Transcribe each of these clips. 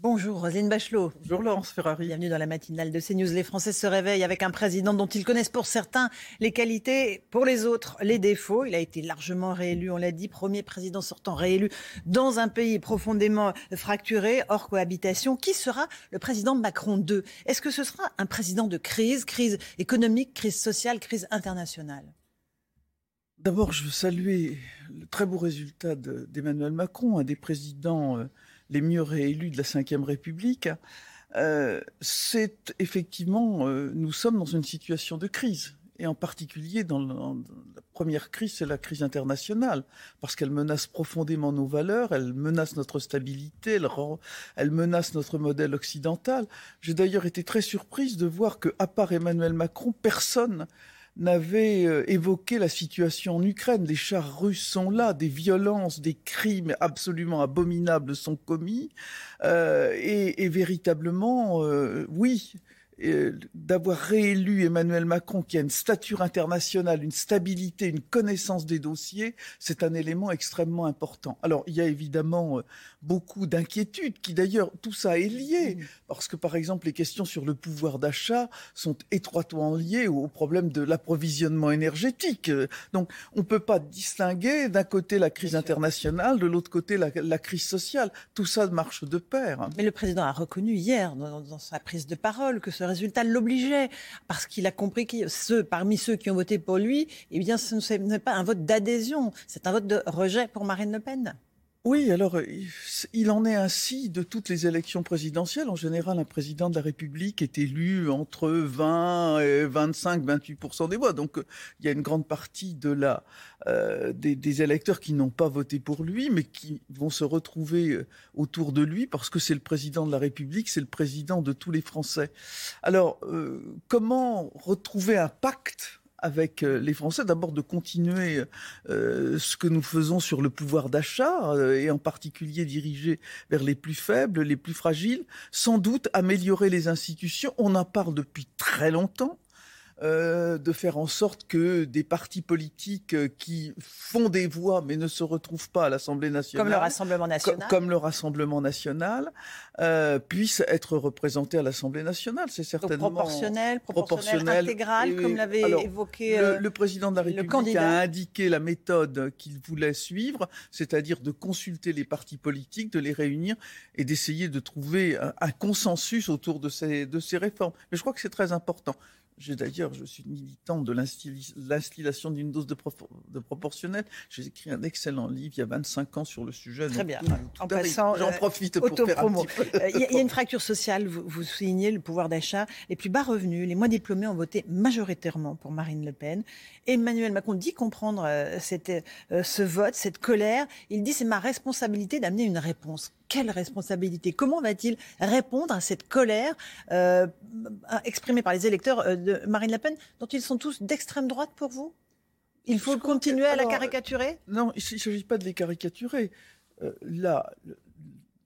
Bonjour Roselyne Bachelot. Bonjour Laurence Ferrari. Bienvenue dans la matinale de CNews. Les Français se réveillent avec un président dont ils connaissent pour certains les qualités, pour les autres les défauts. Il a été largement réélu, on l'a dit, premier président sortant réélu dans un pays profondément fracturé, hors cohabitation. Qui sera le président Macron II Est-ce que ce sera un président de crise, crise économique, crise sociale, crise internationale? D'abord, je veux saluer le très beau résultat d'Emmanuel Macron, un des présidents... Euh, les mieux réélus de la Ve République, euh, c'est effectivement, euh, nous sommes dans une situation de crise. Et en particulier, dans, la première crise, c'est la crise internationale, parce qu'elle menace profondément nos valeurs, elle menace notre stabilité, elle, elle menace notre modèle occidental. J'ai d'ailleurs été très surprise de voir que, à part Emmanuel Macron, personne n'avait euh, évoqué la situation en Ukraine. Les chars russes sont là, des violences, des crimes absolument abominables sont commis. Euh, et, véritablement, euh, oui, d'avoir réélu Emmanuel Macron, qui a une stature internationale, une stabilité, une connaissance des dossiers, c'est un élément extrêmement important. Alors, il y a évidemment beaucoup d'inquiétudes, qui d'ailleurs, tout ça est lié, parce que par exemple, les questions sur le pouvoir d'achat sont étroitement liées au problème de l'approvisionnement énergétique. Donc, on ne peut pas distinguer d'un côté la crise internationale, de l'autre côté la, crise sociale. Tout ça marche de pair. Mais le président a reconnu hier, dans, sa prise de parole, que ce résultat l'obligeait, parce qu'il a compris que ceux, parmi ceux qui ont voté pour lui, eh bien, ce n'est pas un vote d'adhésion, c'est un vote de rejet pour Marine Le Pen. Oui, alors euh, il en est ainsi de toutes les élections présidentielles. En général, un président de la République est élu entre 20 et 25, 28% des voix. Donc il y a une grande partie de la, euh, des, électeurs qui n'ont pas voté pour lui, mais qui vont se retrouver euh, autour de lui parce que c'est le président de la République, c'est le président de tous les Français. Alors comment retrouver un pacte avec euh, les Français, d'abord de continuer euh, ce que nous faisons sur le pouvoir d'achat, euh, et en particulier diriger vers les plus faibles, les plus fragiles, sans doute améliorer les institutions. On en parle depuis très longtemps. Euh, de faire en sorte que des partis politiques euh, qui font des voix mais ne se retrouvent pas à l'Assemblée nationale, comme le Rassemblement national, comme le Rassemblement national, euh, puissent être représentés à l'Assemblée nationale. C'est certainement proportionnel, proportionnel, intégral, comme l'avait évoqué le, le, président de la République a indiqué la méthode qu'il voulait suivre, c'est-à-dire de consulter les partis politiques, de les réunir et d'essayer de trouver un, un, consensus autour de ces, de ces réformes. Mais je crois que c'est très important. J'ai d'ailleurs, je suis militant de l'instillation d'une dose de, proportionnel. J'ai écrit un excellent livre il y a 25 ans sur le sujet. Très bien. en passant, j'en euh, profite pour faire un petit peu. Euh, il y, a une fracture sociale. Vous, vous soulignez le pouvoir d'achat. Les plus bas revenus, les moins diplômés ont voté majoritairement pour Marine Le Pen. Emmanuel Macron dit comprendre euh, cette, ce vote, cette colère. Il dit c'est ma responsabilité d'amener une réponse quelle responsabilité Comment va-t-il répondre à cette colère euh, exprimée par les électeurs euh, de Marine Le Pen, dont ils sont tous d'extrême droite pour vous? Il faut continuer à la caricaturer? Non, il ne s'agit pas de les caricaturer. Euh, là,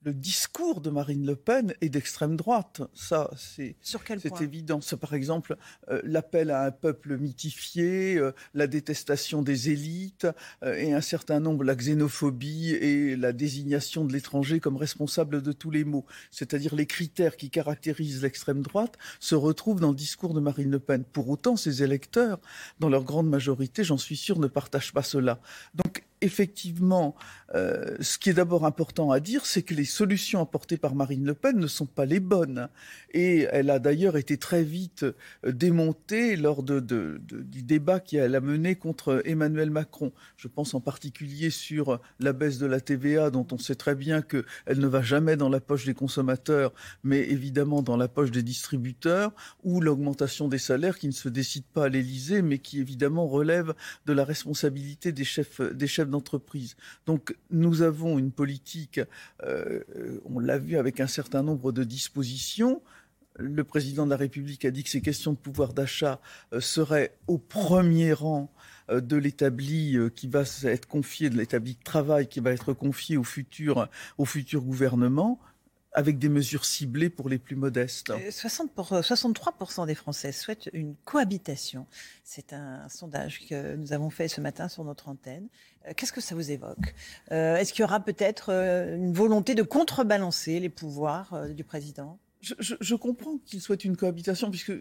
le discours de Marine Le Pen est d'extrême droite. Ça, c'est c'est évident. C'est par exemple euh, l'appel à un peuple mythifié, euh, la détestation des élites euh, et un certain nombre la xénophobie et la désignation de l'étranger comme responsable de tous les maux. C'est-à-dire les critères qui caractérisent l'extrême droite se retrouvent dans le discours de Marine Le Pen. Pour autant, ses électeurs, dans leur grande majorité, j'en suis sûr, ne partagent pas cela. Donc effectivement, euh, ce qui est d'abord important à dire, c'est que les solutions apportées par Marine Le Pen ne sont pas les bonnes. Et elle a d'ailleurs été très vite euh, démontée lors du débat qu'elle a mené contre Emmanuel Macron. Je pense en particulier sur la baisse de la TVA, dont on sait très bien qu'elle ne va jamais dans la poche des consommateurs, mais évidemment dans la poche des distributeurs, ou l'augmentation des salaires qui ne se décide pas à l'Élysée, mais qui évidemment relève de la responsabilité des chefs, des chefs Donc nous avons une politique, on l'a vu avec un certain nombre de dispositions. Le président de la République a dit que ces questions de pouvoir d'achat seraient au premier rang de l'établi qui va être confié, de l'établi de travail qui va être confié au futur gouvernement avec des mesures ciblées pour les plus modestes. 60 pour, 63% des Français souhaitent une cohabitation. C'est un, sondage que nous avons fait ce matin sur notre antenne. Euh, qu'est-ce que ça vous évoque? Euh, Est-ce qu'il y aura peut-être euh, une volonté de contrebalancer les pouvoirs du président? Je, je, je, comprends qu'ils souhaitent une cohabitation, puisque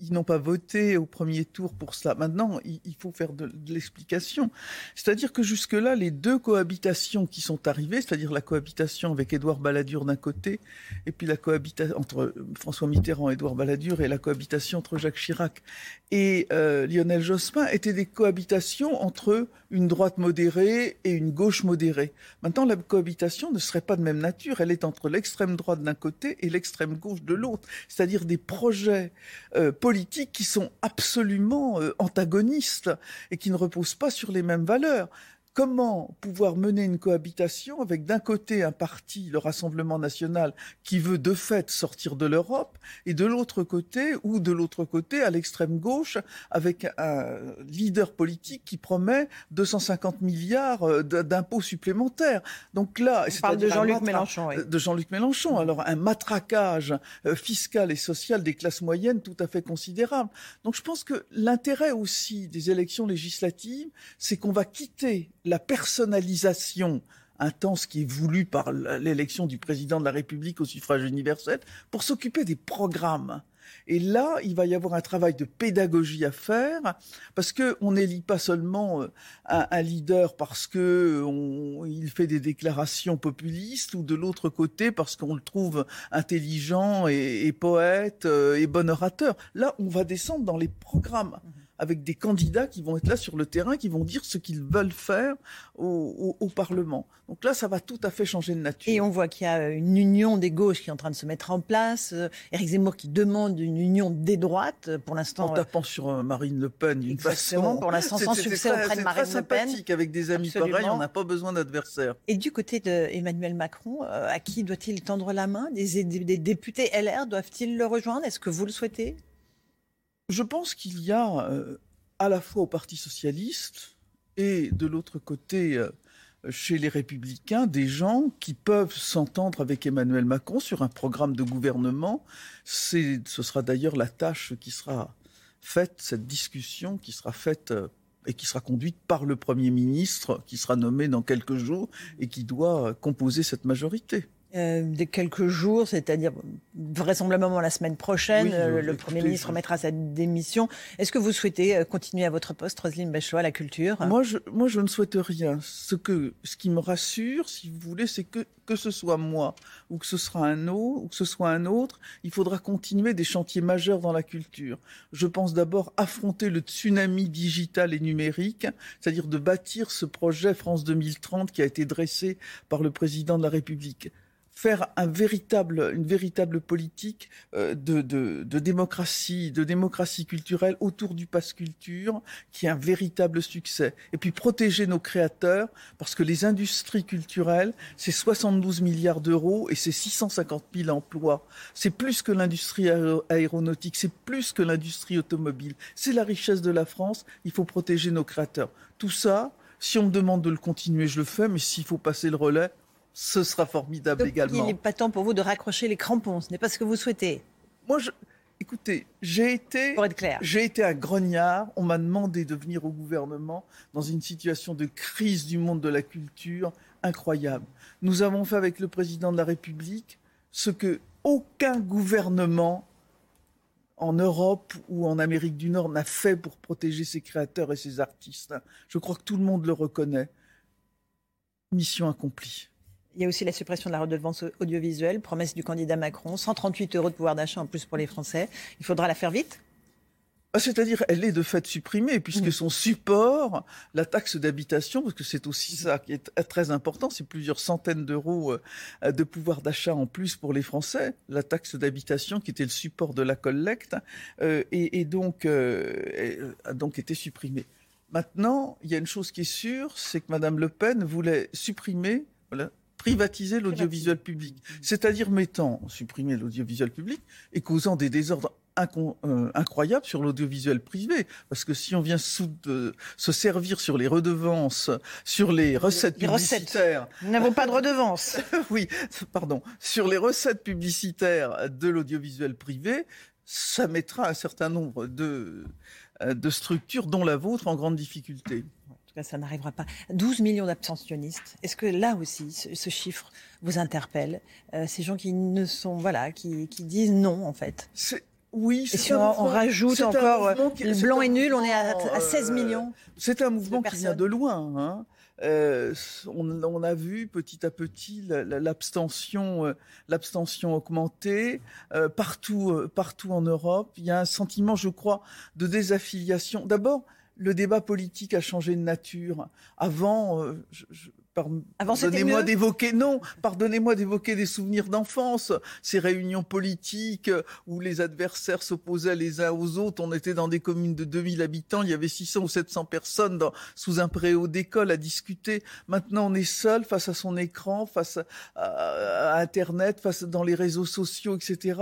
ils n'ont pas voté au premier tour pour cela. Maintenant, il faut faire de, l'explication. C'est-à-dire que jusque-là, les deux cohabitations qui sont arrivées, c'est-à-dire la cohabitation avec Édouard Balladur d'un côté, et puis la cohabitation entre François Mitterrand et Édouard Balladur, et la cohabitation entre Jacques Chirac et euh, Lionel Jospin, étaient des cohabitations entre une droite modérée et une gauche modérée. Maintenant, la cohabitation ne serait pas de même nature. Elle est entre l'extrême droite d'un côté et l'extrême gauche de l'autre. C'est-à-dire des projets euh, politiques qui sont absolument euh, antagonistes et qui ne reposent pas sur les mêmes valeurs comment pouvoir mener une cohabitation avec d'un côté un parti, le Rassemblement national, qui veut de fait sortir de l'Europe, et de l'autre côté, ou de l'autre côté, à l'extrême gauche, avec un leader politique qui promet 250 milliards euh, d'impôts supplémentaires. Donc là, c'est parle de Jean-Luc Mélenchon. Oui. De Jean-Luc Mélenchon. Alors un matraquage euh, fiscal et social des classes moyennes tout à fait considérable. Donc je pense que l'intérêt aussi des élections législatives, c'est qu'on va quitter la personnalisation intense qui est voulue par l'élection du président de la République au suffrage universel pour s'occuper des programmes. Et là, il va y avoir un travail de pédagogie à faire parce que on n'élit pas seulement euh, un, leader parce que il fait des déclarations populistes ou de l'autre côté parce qu'on le trouve intelligent et, poète euh, et bon orateur. Là, on va descendre dans les programmes avec des candidats qui vont être là sur le terrain, qui vont dire ce qu'ils veulent faire au, Parlement. Donc là, ça va tout à fait changer de nature. Et on voit qu'il y a une union des gauches qui est en train de se mettre en place. Euh, Éric Zemmour qui demande une union des droites, pour l'instant. En tapant sur euh, Marine Le Pen d'une façon. pour l'instant sans succès auprès de Marine Le Pen. sympathique avec des amis pareils, on n'a pas besoin d'adversaires. Et du côté d'Emmanuel Macron, euh, à qui doit-il tendre la main? Des, des députés LR doivent-ils le rejoindre? Est-ce que vous le souhaitez? Je pense qu'il y a euh, à la fois au Parti socialiste et de l'autre côté euh, chez les républicains des gens qui peuvent s'entendre avec Emmanuel Macron sur un programme de gouvernement. ce sera d'ailleurs la tâche qui sera faite, cette discussion qui sera faite euh, et qui sera conduite par le Premier ministre, qui sera nommé dans quelques jours et qui doit composer cette majorité. Euh, de quelques jours, c'est-à-dire vraisemblablement la semaine prochaine, euh, le Premier ministre mettra sa démission. Est-ce que vous souhaitez euh, continuer à votre poste, Roselyne Bachelot, à la culture? Moi je, moi, je ne souhaite rien. Ce, que, ce qui me rassure, si vous voulez, c'est que que ce soit moi ou que ce sera un autre, ou que ce soit un autre, il faudra continuer des chantiers majeurs dans la culture. Je pense d'abord affronter le tsunami digital et numérique, c'est-à-dire de bâtir ce projet France 2030 qui a été dressé par le président de la République faire une véritable politique euh, de démocratie culturelle autour du pass culture, qui est un véritable succès. Et puis protéger nos créateurs, parce que les industries culturelles, c'est 72 milliards d'euros et c'est 650 000 emplois. C'est plus que l'industrie aéronautique, c'est plus que l'industrie automobile. C'est la richesse de la France. Il faut protéger nos créateurs. Tout ça, si on me demande de le continuer, je le fais, mais s'il faut passer le relais, ce sera formidable également. Il n'est pas temps pour vous de raccrocher les crampons, ce n'est pas ce que vous souhaitez. Moi, je, écoutez, j'ai été, pour être clair. j'ai été un grognard. On m'a demandé de venir au gouvernement dans une situation de crise du monde de la culture incroyable. Nous avons fait avec le président de la République ce que aucun gouvernement en Europe ou en Amérique du Nord n'a fait pour protéger ses créateurs et ses artistes. Je crois que tout le monde le reconnaît. Mission accomplie. Il y a aussi la suppression de la redevance audiovisuelle, promesse du candidat Macron, 138 euros de pouvoir d'achat en plus pour les Français. Il faudra la faire vite? Ah, c'est-à-dire, elle est de fait supprimée, puisque mmh. son support, la taxe d'habitation, parce que c'est aussi ça qui est très important, c'est plusieurs centaines d'euros euh, de pouvoir d'achat en plus pour les Français, la taxe d'habitation qui était le support de la collecte, euh, et, donc, euh, a donc été supprimée. Maintenant, il y a une chose qui est sûre, c'est que Mme Le Pen voulait supprimer, voilà, privatiser l'audiovisuel public, c'est-à-dire mettant, supprimer l'audiovisuel public et causant des désordres euh, incroyables sur l'audiovisuel privé. Parce que si on vient sous se servir sur les redevances, sur les recettes publicitaires. Nous n'avons pas de redevances. oui, pardon. Sur les recettes publicitaires de l'audiovisuel privé, ça mettra un certain nombre de, euh, de structures, dont la vôtre, en grande difficulté. Cas, ça n'arrivera pas. 12 millions d'abstentionnistes. Est-ce que là aussi, ce, chiffre vous interpelle euh, Ces gens qui ne sont, voilà, qui, qui disent non, en fait? Oui, et si on, rajoute encore le blanc et nul, on est à, 16 millions. C'est un mouvement qui vient de loin. Hein. Euh, on, a vu petit à petit l'abstention, euh, l'abstention augmenter euh, partout, partout en Europe. Il y a un sentiment, je crois, de désaffiliation. D'abord, le débat politique a changé de nature. Avant, je, pardonnez-moi d'évoquer, non, pardonnez-moi d'évoquer des souvenirs d'enfance, ces réunions politiques où les adversaires s'opposaient les uns aux autres. On était dans des communes de 2000 habitants, il y avait 600 ou 700 personnes sous un préau d'école à discuter. Maintenant, on est seul face à son écran, face à, Internet, face dans les réseaux sociaux, etc.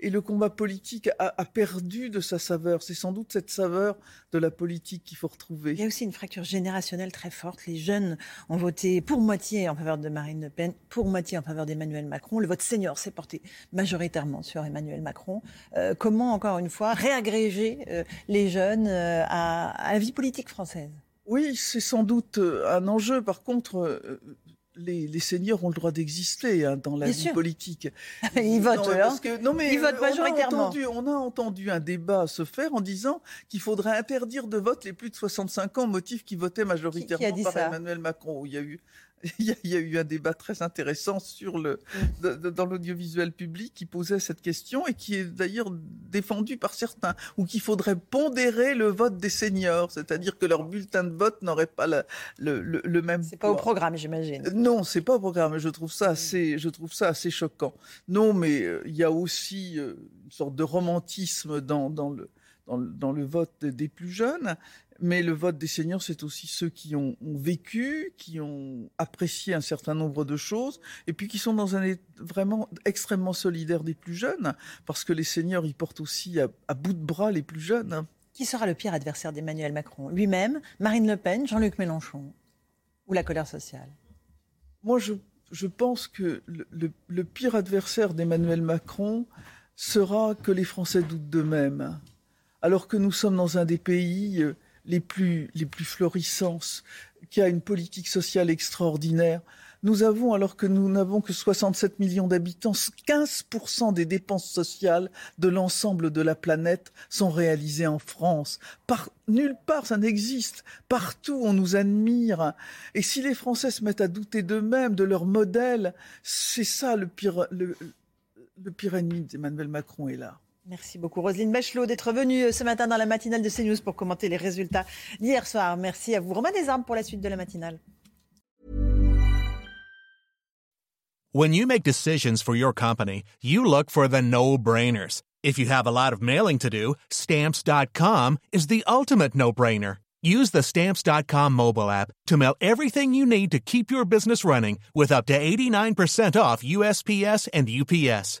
Et le combat politique a, a perdu de sa saveur. C'est sans doute cette saveur de la politique qu'il faut retrouver. Il y a aussi une fracture générationnelle très forte. Les jeunes ont voté pour moitié en faveur de Marine Le Pen, pour moitié en faveur d'Emmanuel Macron. Le vote senior s'est porté majoritairement sur Emmanuel Macron. Euh, comment, encore une fois, réagréger euh, les jeunes euh, à, la vie politique française? Oui, c'est sans doute un enjeu. Par contre, les, seniors ont le droit d'exister hein, dans la vie politique. Ils votent, hein. non, mais Ils votent majoritairement. On a, entendu, un débat se faire en disant qu'il faudrait interdire de vote les plus de 65 ans, motif qui votaient majoritairement par Emmanuel Macron. Il y a eu il y, a, eu un débat très intéressant sur le, dans l'audiovisuel public qui posait cette question et qui est d'ailleurs défendu par certains, ou qu'il faudrait pondérer le vote des seniors, c'est-à-dire que leur bulletin de vote n'aurait pas le, le, le, même. C'est pas au programme, j'imagine. Non, c'est pas au programme. Je trouve ça assez, je trouve ça assez choquant. Non, mais euh, il y a aussi euh, une sorte de romantisme dans, dans le dans, le vote des plus jeunes, mais le vote des seniors, c'est aussi ceux qui ont, vécu, qui ont apprécié un certain nombre de choses, et puis qui sont dans un état vraiment extrêmement solidaire des plus jeunes, parce que les seniors, ils portent aussi à, bout de bras les plus jeunes. Qui sera le pire adversaire d'Emmanuel Macron? Lui-même, Marine Le Pen, Jean-Luc Mélenchon Ou la colère sociale? Moi, je, pense que le pire adversaire d'Emmanuel Macron sera que les Français doutent d'eux-mêmes. Alors que nous sommes dans un des pays euh, les plus, les plus florissants, qui a une politique sociale extraordinaire. Nous avons, alors que nous n'avons que 67 millions d'habitants, 15% des dépenses sociales de l'ensemble de la planète sont réalisées en France. Nulle part ça n'existe. Partout on nous admire. Et si les Français se mettent à douter d'eux-mêmes, de leur modèle, c'est ça le pire, le, le pire ennemi d'Emmanuel Macron est là. Merci beaucoup Roselyne Bachelot d'être venue euh, ce matin dans la matinale de CNews pour commenter les résultats d'hier soir. Merci à vous. Romain Desarmes pour la suite de la matinale. When you make decisions for your company, you look for the no-brainers. If you have a lot of mailing to do, stamps.com is the ultimate no-brainer. Use the stamps.com mobile app to mail everything you need to keep your business running with up to 89% off USPS and UPS.